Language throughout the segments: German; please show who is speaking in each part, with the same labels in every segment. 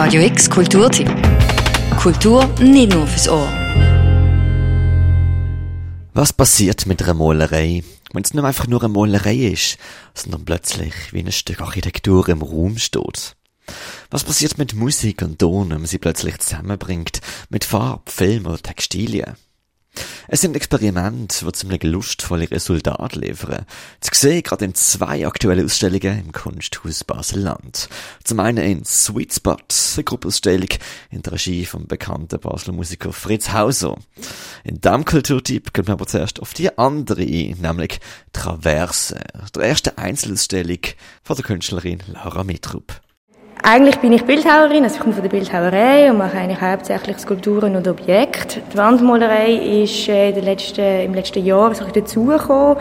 Speaker 1: Radio X Kulturtipp. Kultur nicht nur fürs Ohr.
Speaker 2: Was passiert mit einer Malerei, wenn es nicht einfach nur eine Malerei ist, sondern plötzlich wie ein Stück Architektur im Raum steht? Was passiert mit Musik und Ton, wenn man sie plötzlich zusammenbringt, mit Farb, Film oder Textilien? Es sind Experimente, die ziemlich lustvolle Resultate liefern. Zu sehen gerade in zwei aktuellen Ausstellungen im Kunsthaus Basel-Land. Zum einen in Sweet Spot, eine Gruppausstellung in der Regie vom bekannten Basler Musiker Fritz Hauser. In diesem Kulturtyp gehen wir aber zuerst auf die andere ein, nämlich Traverse, der erste Einzelausstellung von der Künstlerin Laura Mitrup.
Speaker 3: Eigentlich bin ich Bildhauerin, also ich komme von der Bildhauerei und mache eigentlich hauptsächlich Skulpturen und Objekte. Die Wandmalerei ist äh, letzten, im letzten Jahr so dazugekommen.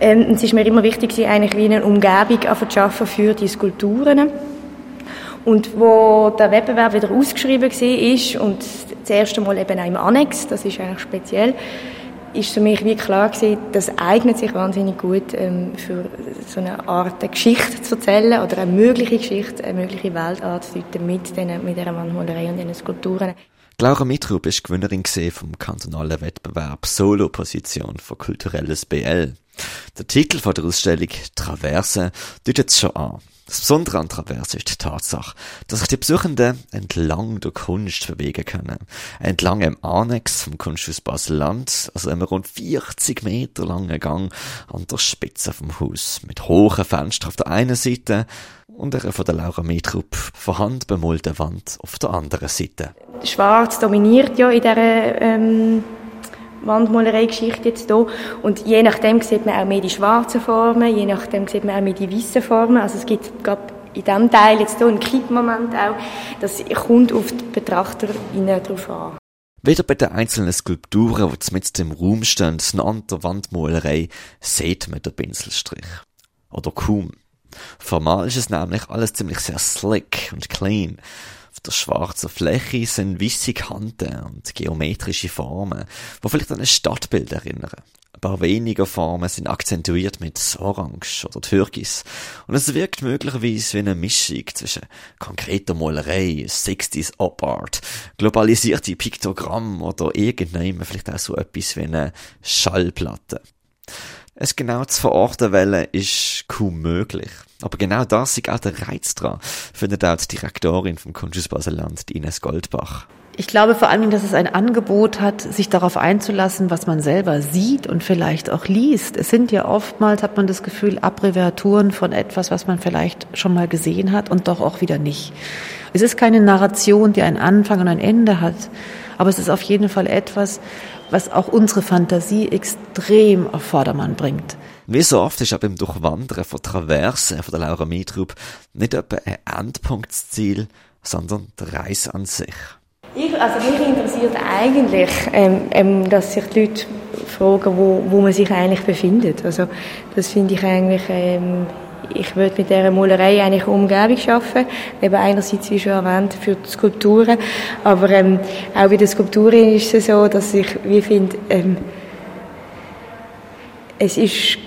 Speaker 3: Ähm, es ist mir immer wichtig, eigentlich wie eine Umgebung zu schaffen für die Skulpturen. Und wo der Wettbewerb wieder ausgeschrieben war und das erste Mal eben auch im Annex, das ist eigentlich speziell, ist für mich wie klar gewesen, das eignet sich wahnsinnig gut ähm, für so eine Art eine Geschichte zu erzählen oder eine mögliche Geschichte, eine mögliche Welt anzudeuten mit, den, mit dieser Wandmalerei und diesen Skulpturen.
Speaker 2: Laura Mitrub ist Gewinnerin vom kantonalen Wettbewerb Solo-Position für kulturelles BL. Der Titel von der Ausstellung Traverse deutet es schon an. Das Besondere an Traverse ist die Tatsache, dass sich die Besuchenden entlang der Kunst bewegen können. Entlang im Annex vom Kunsthaus Basel-Land, also einem rund 40 Meter langen Gang an der Spitze vom Haus, mit hohen Fenstern auf der einen Seite und einer von der Laura Mietrup von Hand bemalten Wand auf der anderen Seite.
Speaker 3: Schwarz dominiert ja in dieser ähm Wandmalerei-Geschichte jetzt hier. Und je nachdem sieht man auch mehr die schwarzen Formen, je nachdem sieht man auch mehr die weißen Formen. Also es gibt gerade in diesem Teil jetzt hier einen Kippmoment auch. Das kommt auf die Betrachter drauf an.
Speaker 2: Weder bei den einzelnen Skulpturen, die mit im Raum stehen, noch an der Wandmalerei, sieht man den Pinselstrich. Oder kaum. Formal ist es nämlich alles ziemlich sehr slick und clean. Der schwarzen Fläche sind weisse Kanten und geometrische Formen, die vielleicht an ein Stadtbild erinnern. Ein paar weniger Formen sind akzentuiert mit Orange oder Türkis. Und es wirkt möglicherweise wie eine Mischung zwischen konkreter Malerei, 60s Op Art, globalisierte Piktogramm oder irgendeinem vielleicht auch so etwas wie eine Schallplatte. Es genau zu verorten wollen, ist kaum möglich. Aber genau das ist auch der Reiz dran, findet auch die Direktorin vom Kunsthaus Baseland, Ines Goldbach.
Speaker 4: Ich glaube vor allem, dass es ein Angebot hat, sich darauf einzulassen, was man selber sieht und vielleicht auch liest. Es sind ja oftmals, hat man das Gefühl, Abbreviaturen von etwas, was man vielleicht schon mal gesehen hat und doch auch wieder nicht. Es ist keine Narration, die einen Anfang und ein Ende hat, aber es ist auf jeden Fall etwas, was auch unsere Fantasie extrem auf Vordermann bringt.
Speaker 2: Wie so oft ist auch beim Durchwandern von Traverse von der Laura Mietrup nicht etwa ein Endpunktsziel, sondern die Reise an sich.
Speaker 3: Ich, also mich interessiert eigentlich, ähm, ähm, dass sich die Leute fragen, wo, wo man sich eigentlich befindet. Also das finde ich eigentlich ähm, ich würde mit dieser Malerei eigentlich Umgebung schaffen. Eben einerseits, wie schon erwähnt, für die Skulpturen, aber ähm, auch bei den Skulpturen ist es so, dass ich wie finde, ähm, es ist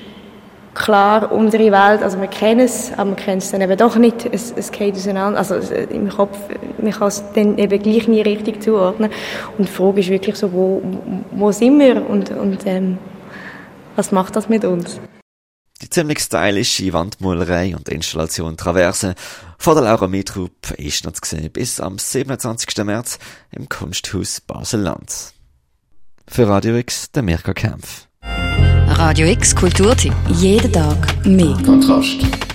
Speaker 3: klar unsere Welt, also wir kennen es, aber wir kennen es dann eben doch nicht. Es, es geht auseinander, also im Kopf, man kann es dann eben gleich nie richtig zuordnen. Und die Frage ist wirklich so, wo, wo sind wir und, und ähm, was macht das mit uns?
Speaker 2: Die ziemlich stylische Wandmalerei und Installation Traverse von der Laura Metrup ist noch zu sehen bis am 27. März im Kunsthaus Basel-Land. Für Radio X, der Mirka Kempf.
Speaker 1: Radio X Kulturtipp. Jeden Tag mehr.
Speaker 2: Kontrast.